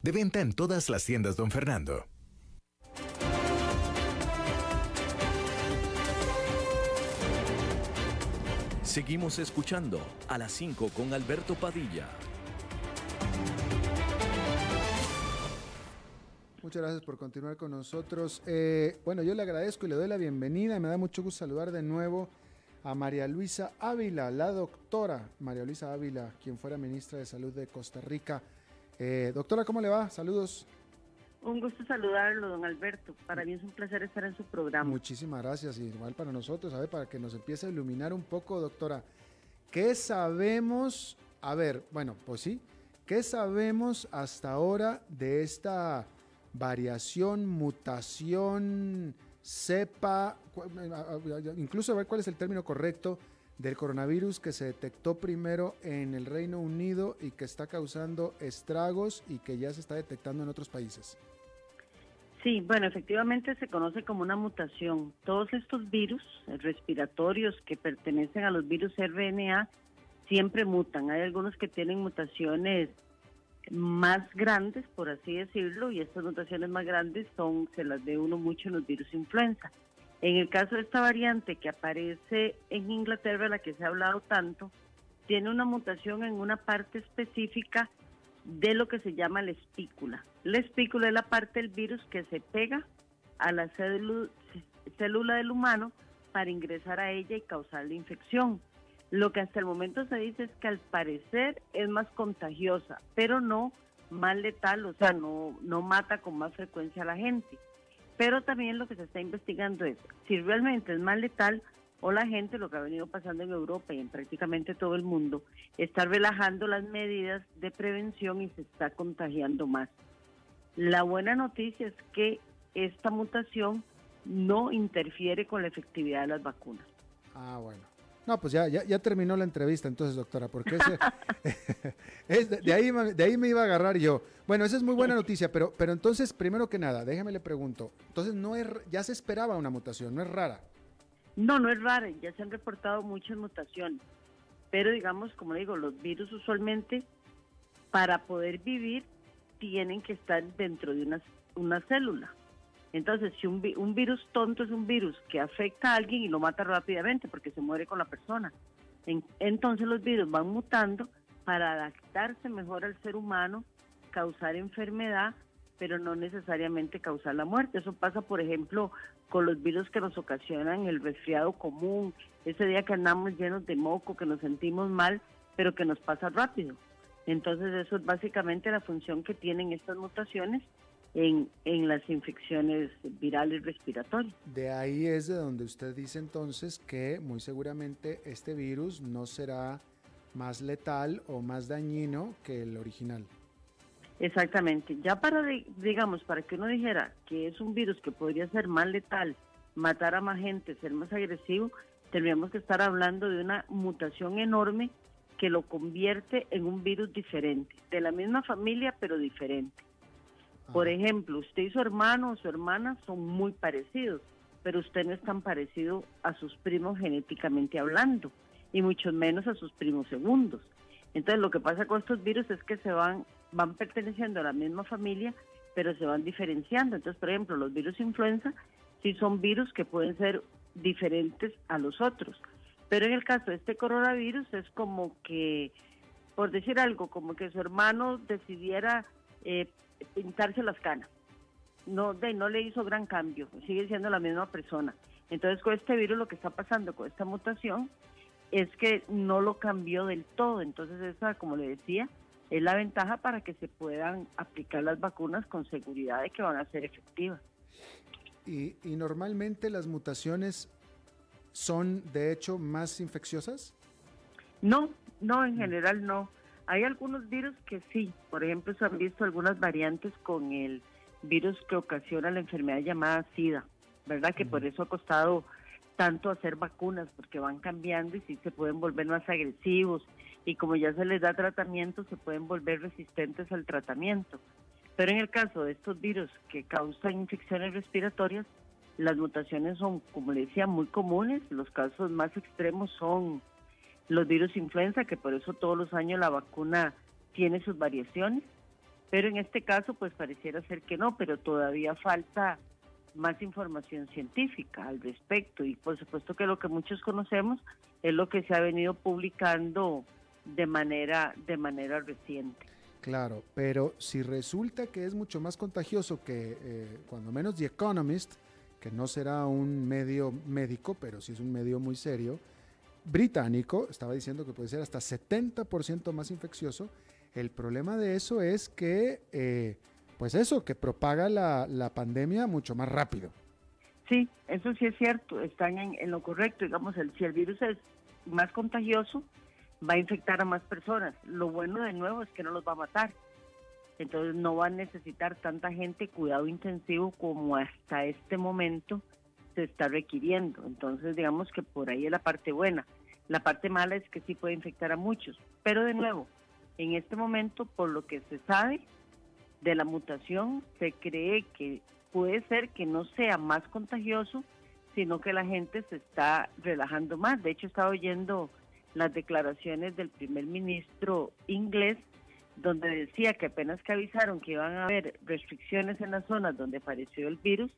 De venta en todas las tiendas, don Fernando. Seguimos escuchando a las 5 con Alberto Padilla. Muchas gracias por continuar con nosotros. Eh, bueno, yo le agradezco y le doy la bienvenida. Me da mucho gusto saludar de nuevo a María Luisa Ávila, la doctora María Luisa Ávila, quien fuera ministra de Salud de Costa Rica. Eh, doctora, ¿cómo le va? Saludos. Un gusto saludarlo, don Alberto. Para mí es un placer estar en su programa. Muchísimas gracias, y igual para nosotros, a ver, para que nos empiece a iluminar un poco, doctora. ¿Qué sabemos? A ver, bueno, pues sí, ¿qué sabemos hasta ahora de esta variación, mutación, cepa, incluso a ver cuál es el término correcto, del coronavirus que se detectó primero en el Reino Unido y que está causando estragos y que ya se está detectando en otros países. Sí, bueno, efectivamente se conoce como una mutación. Todos estos virus respiratorios que pertenecen a los virus RNA siempre mutan. Hay algunos que tienen mutaciones más grandes, por así decirlo, y estas mutaciones más grandes son, se las ve uno mucho en los virus influenza. En el caso de esta variante que aparece en Inglaterra, la que se ha hablado tanto, tiene una mutación en una parte específica de lo que se llama la espícula. La espícula es la parte del virus que se pega a la célula del humano para ingresar a ella y causar la infección. Lo que hasta el momento se dice es que al parecer es más contagiosa, pero no más letal, o sea, no, no mata con más frecuencia a la gente. Pero también lo que se está investigando es si realmente es más letal o la gente, lo que ha venido pasando en Europa y en prácticamente todo el mundo, está relajando las medidas de prevención y se está contagiando más. La buena noticia es que esta mutación no interfiere con la efectividad de las vacunas. Ah, bueno. No, pues ya, ya, terminó la entrevista entonces, doctora, porque de, ahí, de ahí me iba a agarrar yo. Bueno, esa es muy buena noticia, pero, pero entonces, primero que nada, déjeme le pregunto, entonces no es, ya se esperaba una mutación, no es rara. No, no es rara, ya se han reportado muchas mutaciones, pero digamos, como digo, los virus usualmente para poder vivir tienen que estar dentro de una, una célula. Entonces, si un, un virus tonto es un virus que afecta a alguien y lo mata rápidamente porque se muere con la persona. entonces los virus van mutando para adaptarse mejor al ser humano, causar enfermedad, pero no necesariamente causar la muerte. Eso pasa, por ejemplo, con los virus que nos ocasionan el resfriado común, ese día que andamos llenos de moco, que nos sentimos mal, pero que nos pasa rápido. Entonces eso es básicamente la función que tienen estas mutaciones en, en las infecciones virales respiratorias. De ahí es de donde usted dice entonces que muy seguramente este virus no será más letal o más dañino que el original. Exactamente. Ya para, digamos, para que uno dijera que es un virus que podría ser más letal, matar a más gente, ser más agresivo, tendríamos que estar hablando de una mutación enorme que lo convierte en un virus diferente, de la misma familia pero diferente. Por ejemplo, usted y su hermano o su hermana son muy parecidos, pero usted no es tan parecido a sus primos genéticamente hablando, y mucho menos a sus primos segundos. Entonces lo que pasa con estos virus es que se van, van perteneciendo a la misma familia, pero se van diferenciando. Entonces, por ejemplo, los virus influenza sí son virus que pueden ser diferentes a los otros. Pero en el caso de este coronavirus es como que, por decir algo, como que su hermano decidiera eh, pintarse las canas. No, de, no le hizo gran cambio, sigue siendo la misma persona. Entonces con este virus lo que está pasando con esta mutación es que no lo cambió del todo. Entonces esa, como le decía, es la ventaja para que se puedan aplicar las vacunas con seguridad de que van a ser efectivas. Y, y normalmente las mutaciones son de hecho más infecciosas. No, no, en general no. Hay algunos virus que sí, por ejemplo, se han visto algunas variantes con el virus que ocasiona la enfermedad llamada SIDA, ¿verdad? Que por eso ha costado tanto hacer vacunas, porque van cambiando y sí se pueden volver más agresivos y como ya se les da tratamiento, se pueden volver resistentes al tratamiento. Pero en el caso de estos virus que causan infecciones respiratorias, las mutaciones son, como le decía, muy comunes. Los casos más extremos son los virus influenza, que por eso todos los años la vacuna tiene sus variaciones, pero en este caso pues pareciera ser que no, pero todavía falta más información científica al respecto y por supuesto que lo que muchos conocemos es lo que se ha venido publicando de manera de manera reciente. Claro, pero si resulta que es mucho más contagioso que eh, cuando menos The Economist, que no será un medio médico, pero sí es un medio muy serio, británico, estaba diciendo que puede ser hasta 70% más infeccioso. El problema de eso es que, eh, pues eso, que propaga la, pandemia mucho más rápido. Sí, eso sí es cierto, están en, lo correcto. Digamos, el, si el virus es más contagioso, va a infectar a más personas. Lo bueno de nuevo es que no los va a matar. Entonces no va a necesitar tanta gente cuidado intensivo como hasta este momento se está requiriendo. Entonces, digamos que por ahí es la parte buena. La parte mala es que sí puede infectar a muchos. Pero de nuevo, en este momento, por lo que se sabe de la mutación, se cree que puede ser que no sea más contagioso, sino que la gente se está relajando más. De hecho, estaba oyendo las declaraciones del primer ministro inglés, donde decía que apenas que avisaron que iban a haber restricciones en las zonas donde apareció el virus,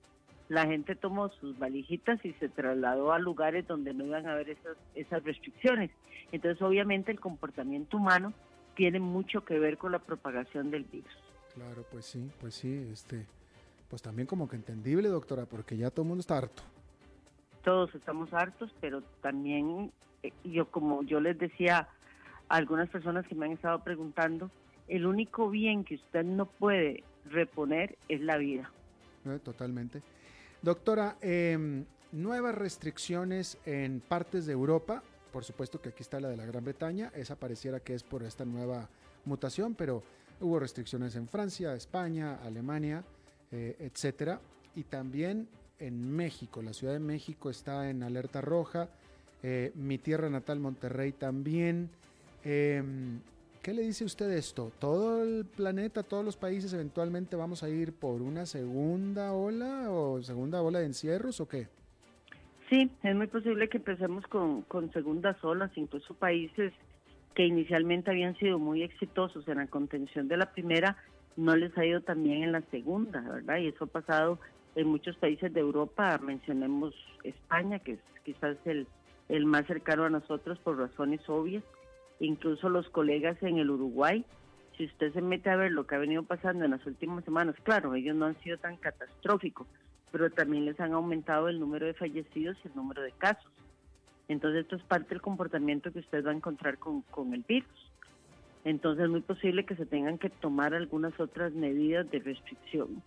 la gente tomó sus valijitas y se trasladó a lugares donde no iban a haber esas, esas restricciones. Entonces, obviamente, el comportamiento humano tiene mucho que ver con la propagación del virus. Claro, pues sí, pues sí, este, pues también como que entendible, doctora, porque ya todo el mundo está harto. Todos estamos hartos, pero también eh, yo, como yo les decía a algunas personas que me han estado preguntando, el único bien que usted no puede reponer es la vida. Eh, totalmente. Doctora, em, nuevas restricciones en partes de Europa. Por supuesto que aquí está la de la Gran Bretaña. Esa pareciera que es por esta nueva mutación, pero hubo restricciones en Francia, España, Alemania, eh, etcétera. Y también en México. La Ciudad de México está en alerta roja. Eh, mi tierra natal, Monterrey, también. Em, ¿Qué le dice usted esto? ¿Todo el planeta, todos los países eventualmente vamos a ir por una segunda ola o segunda ola de encierros o qué? Sí, es muy posible que empecemos con, con segundas olas, incluso países que inicialmente habían sido muy exitosos en la contención de la primera, no les ha ido también en la segunda, ¿verdad? Y eso ha pasado en muchos países de Europa, mencionemos España, que es quizás el, el más cercano a nosotros por razones obvias, incluso los colegas en el Uruguay, si usted se mete a ver lo que ha venido pasando en las últimas semanas, claro, ellos no han sido tan catastróficos, pero también les han aumentado el número de fallecidos y el número de casos. Entonces esto es parte del comportamiento que usted va a encontrar con, con el virus. Entonces es muy posible que se tengan que tomar algunas otras medidas de restricción.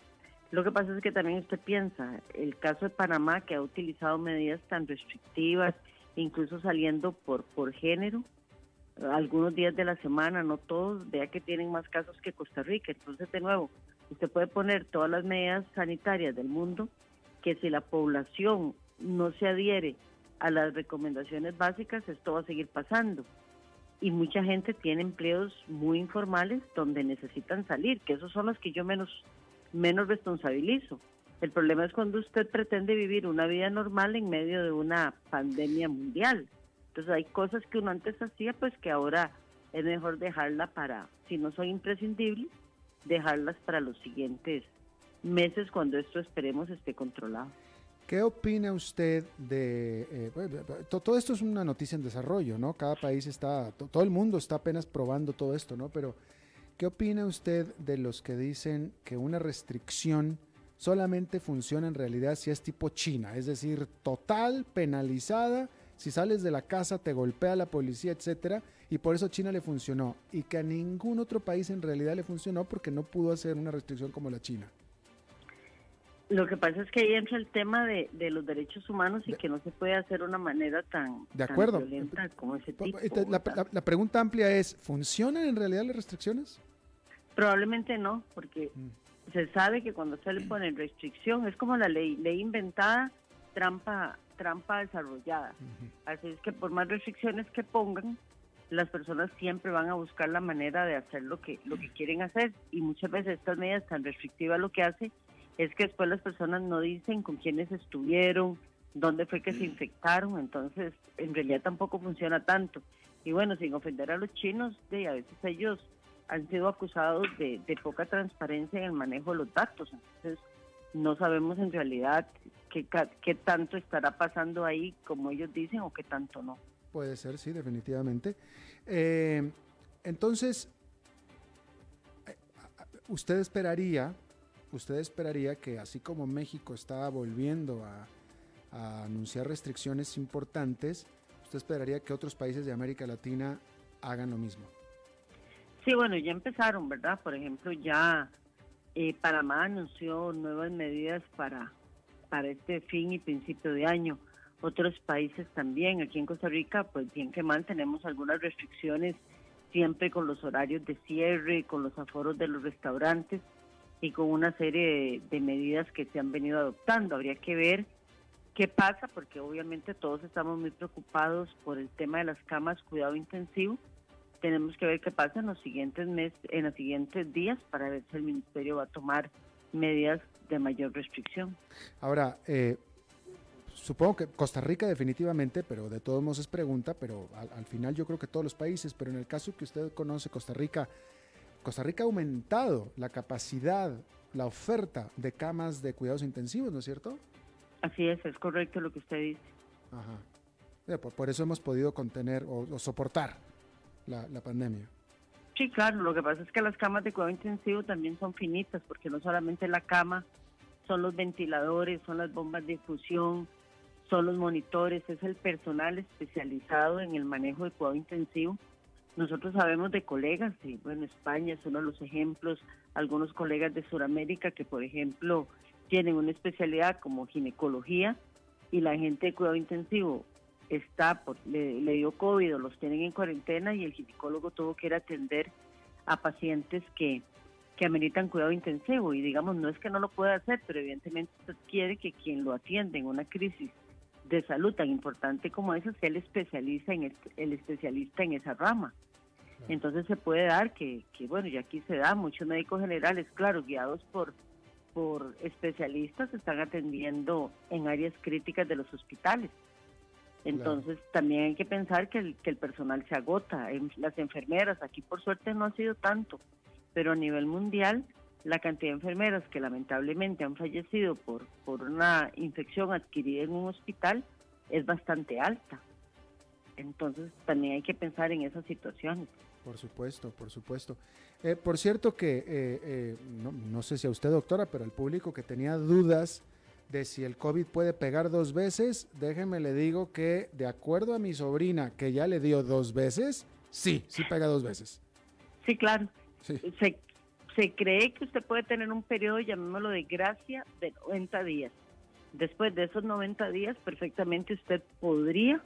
Lo que pasa es que también usted piensa, el caso de Panamá que ha utilizado medidas tan restrictivas, incluso saliendo por, por género, algunos días de la semana, no todos, vea que tienen más casos que Costa Rica. Entonces, de nuevo, usted puede poner todas las medidas sanitarias del mundo, que si la población no se adhiere a las recomendaciones básicas, esto va a seguir pasando. Y mucha gente tiene empleos muy informales donde necesitan salir, que esos son los que yo menos, menos responsabilizo. El problema es cuando usted pretende vivir una vida normal en medio de una pandemia mundial. Entonces hay cosas que uno antes hacía, pues que ahora es mejor dejarla para, si no son imprescindibles, dejarlas para los siguientes meses cuando esto esperemos esté controlado. ¿Qué opina usted de... Eh, todo esto es una noticia en desarrollo, ¿no? Cada país está, todo el mundo está apenas probando todo esto, ¿no? Pero, ¿qué opina usted de los que dicen que una restricción solamente funciona en realidad si es tipo China? Es decir, total, penalizada si sales de la casa te golpea la policía, etcétera, y por eso China le funcionó y que a ningún otro país en realidad le funcionó porque no pudo hacer una restricción como la China. Lo que pasa es que ahí entra el tema de, los derechos humanos y que no se puede hacer de una manera tan, de acuerdo. violenta como ese tipo. La, pregunta amplia es, ¿funcionan en realidad las restricciones? Probablemente no, porque mm. se sabe que cuando se le pone restricción, es como la ley, ley inventada, trampa trampa desarrollada. Así es que por más restricciones que pongan, las personas siempre van a buscar la manera de hacer lo que, lo que quieren hacer. Y muchas veces estas medidas tan restrictivas lo que hace es que después las personas no dicen con quiénes estuvieron, dónde fue que se infectaron, entonces en realidad tampoco funciona tanto. Y bueno, sin ofender a los chinos, de, a veces ellos han sido acusados de, de poca transparencia en el manejo de los datos, entonces no sabemos en realidad qué, tanto estará pasando ahí, como ellos dicen, o qué tanto no. Puede ser, sí, definitivamente. Eh, entonces, eh, usted esperaría, usted esperaría que así como México está volviendo a, anunciar restricciones importantes, usted esperaría que otros países de América Latina hagan lo mismo. Sí, bueno, ya empezaron, ¿verdad? Por ejemplo, ya eh, Panamá anunció nuevas medidas para para este fin y principio de año. Otros países también, aquí en Costa Rica, pues bien que mal tenemos algunas restricciones siempre con los horarios de cierre, con los aforos de los restaurantes y con una serie de, medidas que se han venido adoptando. Habría que ver qué pasa, porque obviamente todos estamos muy preocupados por el tema de las camas cuidado intensivo. Tenemos que ver qué pasa en los siguientes meses, en los siguientes días para ver si el ministerio va a tomar medidas de mayor restricción. Ahora, eh, supongo que Costa Rica definitivamente, pero de todos modos es pregunta, pero al, final yo creo que todos los países, pero en el caso que usted conoce, Costa Rica, Costa Rica ha aumentado la capacidad, la oferta de camas de cuidados intensivos, ¿no es cierto? Así es, es correcto lo que usted dice. Ajá. Por, eso hemos podido contener o, soportar la, la pandemia. Sí, claro, lo que pasa es que las camas de cuidado intensivo también son finitas, porque no solamente la cama, son los ventiladores, son las bombas de infusión, son los monitores, es el personal especializado en el manejo de cuidado intensivo. Nosotros sabemos de colegas, bueno, España es uno de los ejemplos, algunos colegas de Sudamérica que, por ejemplo, tienen una especialidad como ginecología y la gente de cuidado intensivo está por, le, dio COVID o los tienen en cuarentena y el ginecólogo tuvo que ir a atender a pacientes que, que ameritan cuidado intensivo y digamos no es que no lo pueda hacer, pero evidentemente usted quiere que quien lo atiende en una crisis de salud tan importante como esa sea el especialista en el, especialista en esa rama. Entonces se puede dar que, que, bueno, ya aquí se da, muchos médicos generales, claro, guiados por, por especialistas, están atendiendo en áreas críticas de los hospitales. Entonces también hay que pensar que el, que el personal se agota. Las enfermeras, aquí por suerte no ha sido tanto, pero a nivel mundial la cantidad de enfermeras que lamentablemente han fallecido por, por una infección adquirida en un hospital es bastante alta. Entonces también hay que pensar en esas situaciones. Por supuesto, por supuesto. Eh, por cierto que, eh, eh, no, no, sé si a usted doctora, pero al público que tenía dudas de si el COVID puede pegar dos veces, déjeme le digo que de acuerdo a mi sobrina que ya le dio dos veces, sí, sí pega dos veces. Sí, claro. Se, se cree que usted puede tener un periodo, llamémoslo de gracia, de 90 días. Después de esos 90 días, perfectamente usted podría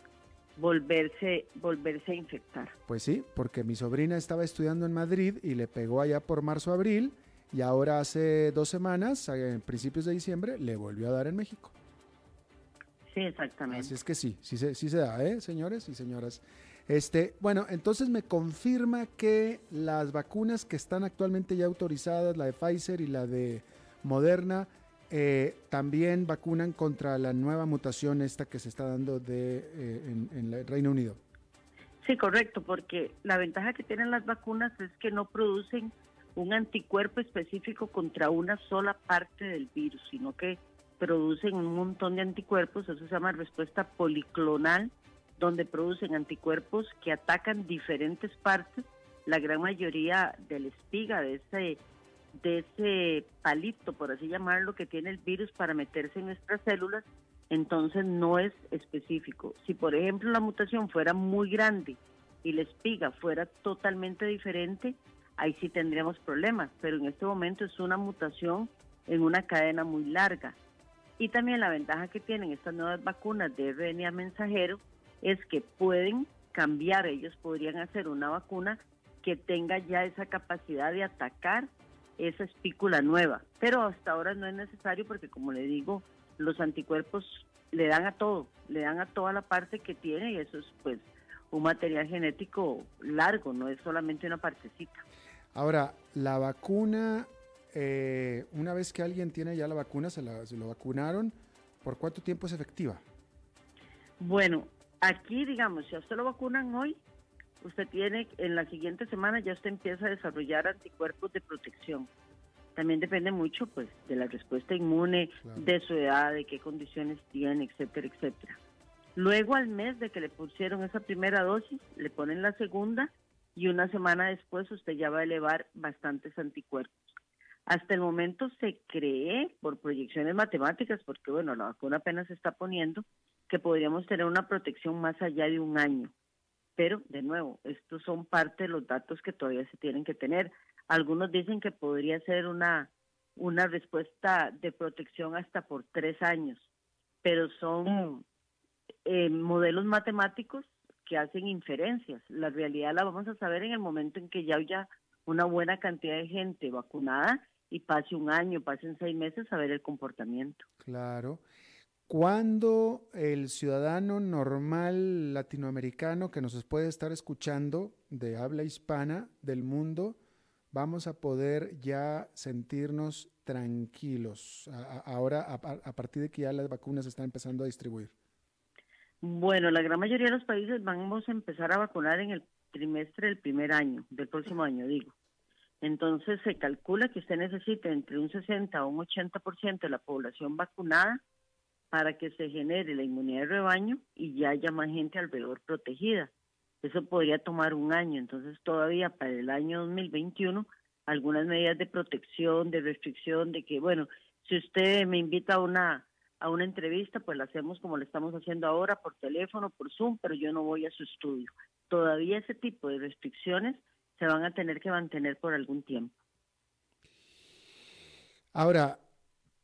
volverse, volverse a infectar. Pues sí, porque mi sobrina estaba estudiando en Madrid y le pegó allá por marzo-abril y ahora hace dos semanas, en principios de diciembre, le volvió a dar en México. Sí, exactamente. Así es que sí, sí se, sí se da, ¿eh, señores y señoras? Este, bueno, entonces me confirma que las vacunas que están actualmente ya autorizadas, la de Pfizer y la de Moderna, eh, también vacunan contra la nueva mutación esta que se está dando de, eh, en, el Reino Unido. Sí, correcto, porque la ventaja que tienen las vacunas es que no producen un anticuerpo específico contra una sola parte del virus, sino que producen un montón de anticuerpos, eso se llama respuesta policlonal, donde producen anticuerpos que atacan diferentes partes, la gran mayoría de la espiga de ese de ese palito, por así llamarlo, que tiene el virus para meterse en nuestras células, entonces no es específico. Si, por ejemplo, la mutación fuera muy grande y la espiga fuera totalmente diferente, ahí sí tendríamos problemas, pero en este momento es una mutación en una cadena muy larga. Y también la ventaja que tienen estas nuevas vacunas de RNA mensajero es que pueden cambiar, ellos podrían hacer una vacuna que tenga ya esa capacidad de atacar esa espícula nueva. Pero hasta ahora no es necesario porque, como le digo, los anticuerpos le dan a todo, le dan a toda la parte que tiene y eso es pues un material genético largo, no es solamente una partecita. Ahora, la vacuna, eh, una vez que alguien tiene ya la vacuna, se, la, se lo vacunaron, ¿por cuánto tiempo es efectiva? Bueno, aquí digamos, si a usted lo vacunan hoy, usted tiene, en la siguiente semana ya usted empieza a desarrollar anticuerpos de protección. También depende mucho pues de la respuesta inmune, de su edad, de qué condiciones tiene, etcétera, etcétera. Luego al mes de que le pusieron esa primera dosis, le ponen la segunda y una semana después usted ya va a elevar bastantes anticuerpos. Hasta el momento se cree, por proyecciones matemáticas, porque bueno, la vacuna apenas se está poniendo, que podríamos tener una protección más allá de un año. Pero, de nuevo, estos son parte de los datos que todavía se tienen que tener. Algunos dicen que podría ser una, una respuesta de protección hasta por tres años, pero son eh, modelos matemáticos que hacen inferencias. La realidad la vamos a saber en el momento en que ya haya una buena cantidad de gente vacunada y pase un año, pasen seis meses a ver el comportamiento. Claro. ¿Cuándo el ciudadano normal latinoamericano que nos puede estar escuchando de habla hispana del mundo vamos a poder ya sentirnos tranquilos ahora a, partir de que ya las vacunas están empezando a distribuir? Bueno, la gran mayoría de los países vamos a empezar a vacunar en el trimestre del primer año, del próximo año, digo. Entonces se calcula que usted necesita entre un 60 o un 80% de la población vacunada para que se genere la inmunidad de rebaño y ya haya más gente alrededor protegida. Eso podría tomar un año, entonces todavía para el año 2021 algunas medidas de protección, de restricción, de que, bueno, si usted me invita a una a una entrevista, pues la hacemos como lo estamos haciendo ahora, por teléfono, por Zoom, pero yo no voy a su estudio. Todavía ese tipo de restricciones se van a tener que mantener por algún tiempo. Ahora,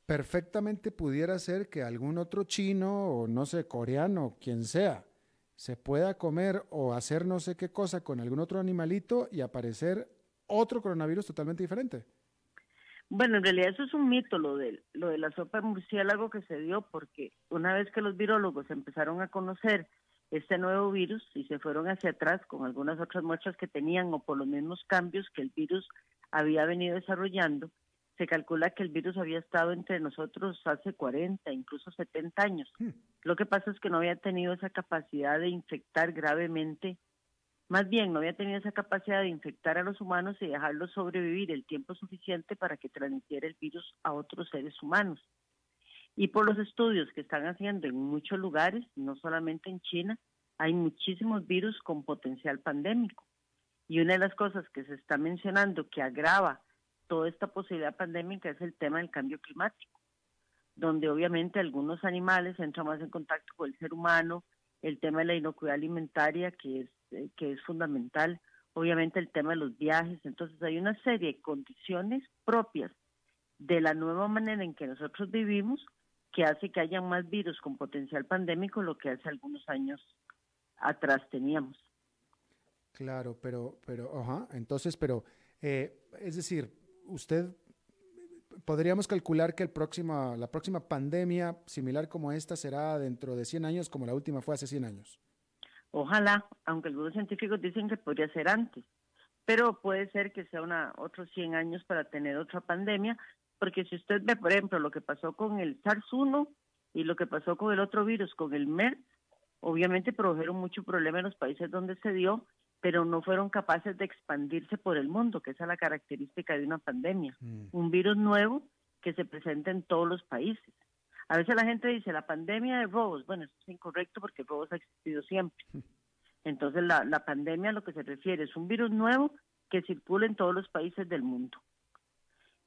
perfectamente pudiera ser que algún otro chino o no sé, coreano, quien sea, se pueda comer o hacer no sé qué cosa con algún otro animalito y aparecer otro coronavirus totalmente diferente. Bueno, en realidad eso es un mito, lo de, lo de la sopa de murciélago que se dio, porque una vez que los virólogos empezaron a conocer este nuevo virus y se fueron hacia atrás con algunas otras muestras que tenían o por los mismos cambios que el virus había venido desarrollando, se calcula que el virus había estado entre nosotros hace 40, incluso 70 años. Hmm. Lo que pasa es que no había tenido esa capacidad de infectar gravemente Más bien, no había tenido esa capacidad de infectar a los humanos y dejarlos sobrevivir el tiempo suficiente para que transmitiera el virus a otros seres humanos. Y por los estudios que están haciendo en muchos lugares, no solamente en China, hay muchísimos virus con potencial pandémico. Y una de las cosas que se está mencionando que agrava toda esta posibilidad pandémica es el tema del cambio climático, donde obviamente algunos animales entran más en contacto con el ser humano, el tema de la inocuidad alimentaria, que es, eh, que es fundamental, obviamente el tema de los viajes, entonces hay una serie de condiciones propias de la nueva manera en que nosotros vivimos que hace que haya más virus con potencial pandémico lo que hace algunos años atrás teníamos. Claro, pero, pero, ajá, entonces, pero, eh, es decir, usted, podríamos calcular que el próximo, la próxima pandemia similar como esta será dentro de 100 años como la última fue hace 100 años. Ojalá, aunque algunos científicos dicen que podría ser antes, pero puede ser que sea una, otros 100 años para tener otra pandemia, porque si usted ve, por ejemplo, lo que pasó con el SARS-1 y lo que pasó con el otro virus, con el MERS, obviamente produjeron mucho problema en los países donde se dio pero no fueron capaces de expandirse por el mundo, que esa es la característica de una pandemia. Mm. Un virus nuevo que se presenta en todos los países. A veces la gente dice la pandemia de robos. Bueno, eso es incorrecto porque robos ha existido siempre. Entonces la, la pandemia a lo que se refiere es un virus nuevo que circula en todos los países del mundo.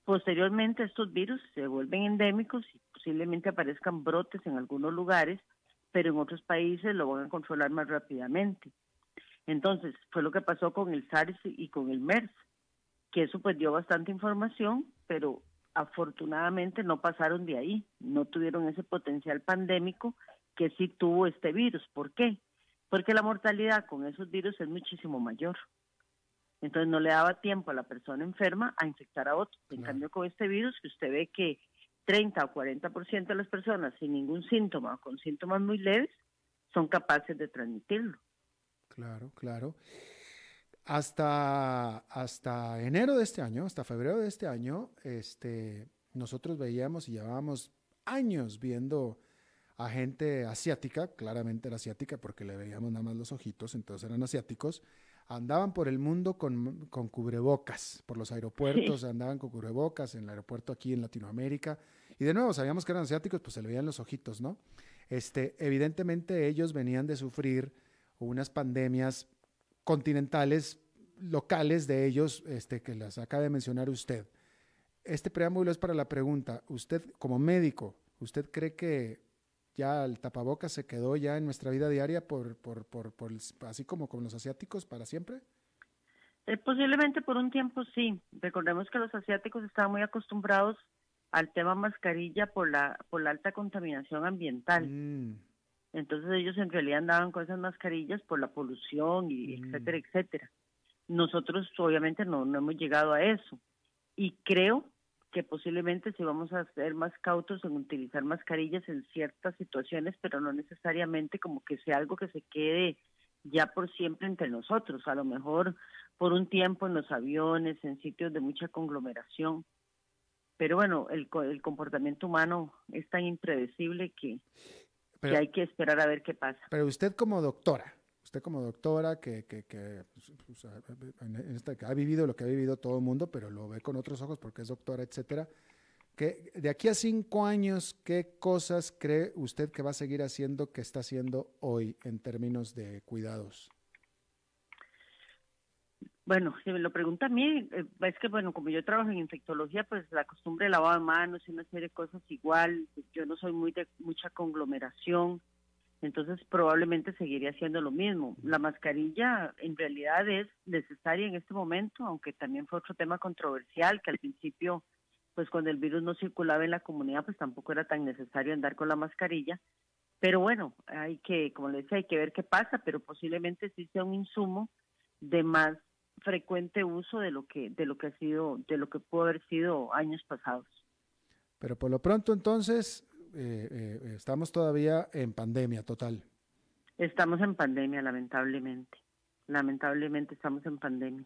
Posteriormente estos virus se vuelven endémicos y posiblemente aparezcan brotes en algunos lugares, pero en otros países lo van a controlar más rápidamente. Entonces, fue lo que pasó con el SARS y con el MERS, que eso pues dio bastante información, pero afortunadamente no pasaron de ahí, no tuvieron ese potencial pandémico que sí tuvo este virus. ¿Por qué? Porque la mortalidad con esos virus es muchísimo mayor. Entonces no le daba tiempo a la persona enferma a infectar a otro. En cambio con este virus, que usted ve que 30 o 40% de las personas sin ningún síntoma o con síntomas muy leves son capaces de transmitirlo. Claro, claro. Hasta, hasta enero de este año, hasta febrero de este año, este, nosotros veíamos y llevábamos años viendo a gente asiática, claramente era asiática porque le veíamos nada más los ojitos, entonces eran asiáticos, andaban por el mundo con, con cubrebocas, por los aeropuertos, andaban con cubrebocas en el aeropuerto aquí en Latinoamérica, y de nuevo sabíamos que eran asiáticos, pues se le veían los ojitos, ¿no? Este, evidentemente ellos venían de sufrir unas pandemias continentales, locales de ellos, este, que las acaba de mencionar usted. Este preámbulo es para la pregunta, usted como médico, ¿usted cree que ya el tapabocas se quedó ya en nuestra vida diaria por, por, por, por así como con los asiáticos para siempre? Eh, posiblemente por un tiempo sí. Recordemos que los asiáticos estaban muy acostumbrados al tema mascarilla por la, por la alta contaminación ambiental. Mm. Entonces ellos en realidad andaban con esas mascarillas por la polución y mm. etcétera, etcétera. Nosotros obviamente no, no hemos llegado a eso. Y creo que posiblemente sí vamos a ser más cautos en utilizar mascarillas en ciertas situaciones, pero no necesariamente como que sea algo que se quede ya por siempre entre nosotros, a lo mejor por un tiempo en los aviones, en sitios de mucha conglomeración. Pero bueno, el, el comportamiento humano es tan impredecible que y hay que esperar a ver qué pasa. Pero usted como doctora, usted como doctora que, que, que, pues, en que ha vivido lo que ha vivido todo el mundo, pero lo ve con otros ojos porque es doctora, etcétera. Que de aquí a cinco años, ¿qué cosas cree usted que va a seguir haciendo que está haciendo hoy en términos de cuidados? Bueno, si me lo pregunta a mí, eh, es que, bueno, como yo trabajo en infectología, pues la costumbre de lavar manos y una serie de cosas igual, yo no soy muy de mucha conglomeración, entonces probablemente seguiría haciendo lo mismo. La mascarilla en realidad es necesaria en este momento, aunque también fue otro tema controversial, que al principio, pues cuando el virus no circulaba en la comunidad, pues tampoco era tan necesario andar con la mascarilla. Pero bueno, hay que, como le decía, hay que ver qué pasa, pero posiblemente sí sea un insumo de más frecuente uso de lo que de lo que ha sido de lo que pudo haber sido años pasados. Pero por lo pronto entonces eh, eh, estamos todavía en pandemia total. Estamos en pandemia, lamentablemente. Lamentablemente estamos en pandemia.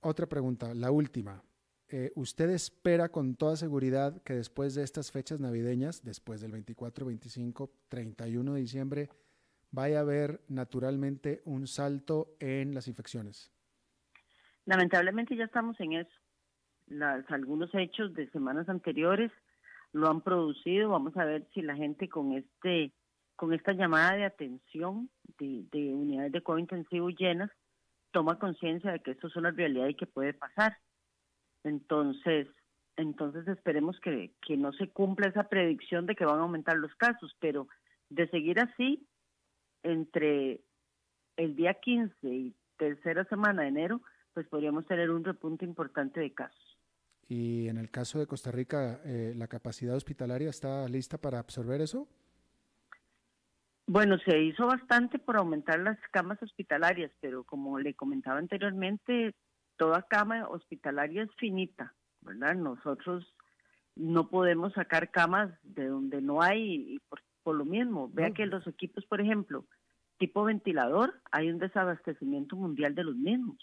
Otra pregunta, la última. Eh, ¿Usted espera con toda seguridad que después de estas fechas navideñas, después del 24, 25, 31 de diciembre, vaya a haber naturalmente un salto en las infecciones. Lamentablemente ya estamos en eso. Las, algunos hechos de semanas anteriores lo han producido. Vamos a ver si la gente con este con esta llamada de atención de, de unidades de cuidado intensivo llenas toma conciencia de que esto es una realidad y que puede pasar. Entonces, entonces esperemos que, que no se cumpla esa predicción de que van a aumentar los casos, pero de seguir así, entre el día 15 y tercera semana de enero, pues podríamos tener un repunte importante de casos. Y en el caso de Costa Rica, eh, ¿la capacidad hospitalaria está lista para absorber eso? Bueno, se hizo bastante por aumentar las camas hospitalarias, pero como le comentaba anteriormente, toda cama hospitalaria es finita, ¿verdad? Nosotros no podemos sacar camas de donde no hay y por, por lo mismo. Vea que los equipos, por ejemplo, tipo ventilador, hay un desabastecimiento mundial de los mismos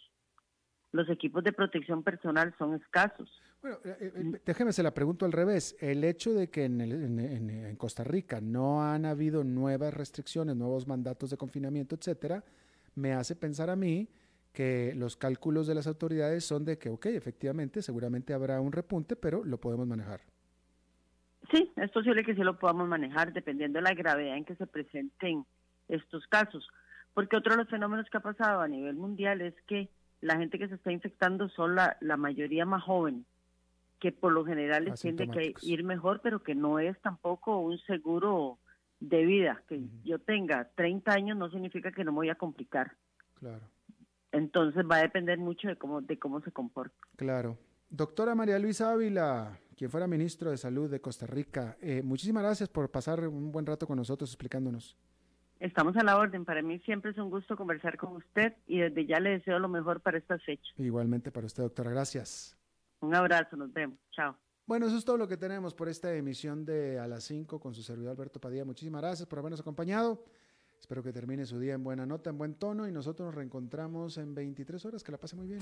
los equipos de protección personal son escasos. Bueno, eh, eh, eh, déjeme se la pregunto al revés. El hecho de que en, en, Costa Rica no han habido nuevas restricciones, nuevos mandatos de confinamiento, etcétera, me hace pensar a mí que los cálculos de las autoridades son de que, ok, efectivamente, seguramente habrá un repunte, pero lo podemos manejar. Sí, es posible que sí lo podamos manejar dependiendo de la gravedad en que se presenten estos casos. Porque otro de los fenómenos que ha pasado a nivel mundial es que la gente que se está infectando son la, la mayoría más joven, que por lo general les tiende que ir mejor, pero que no es tampoco un seguro de vida. Que yo tenga 30 años no significa que no me voy a complicar. Claro. Entonces va a depender mucho de cómo, de cómo se comporta. Claro. Doctora María Luisa Ávila, quien fuera ministro de Salud de Costa Rica, eh, muchísimas gracias por pasar un buen rato con nosotros explicándonos. Estamos a la orden. Para mí siempre es un gusto conversar con usted y desde ya le deseo lo mejor para esta fecha. Igualmente para usted, doctora. Gracias. Un abrazo, nos vemos. Chao. Bueno, eso es todo lo que tenemos por esta emisión de A las 5 con su servidor Alberto Padilla. Muchísimas gracias por habernos acompañado. Espero que termine su día en buena nota, en buen tono y nosotros nos reencontramos en 23 horas. Que la pase muy bien.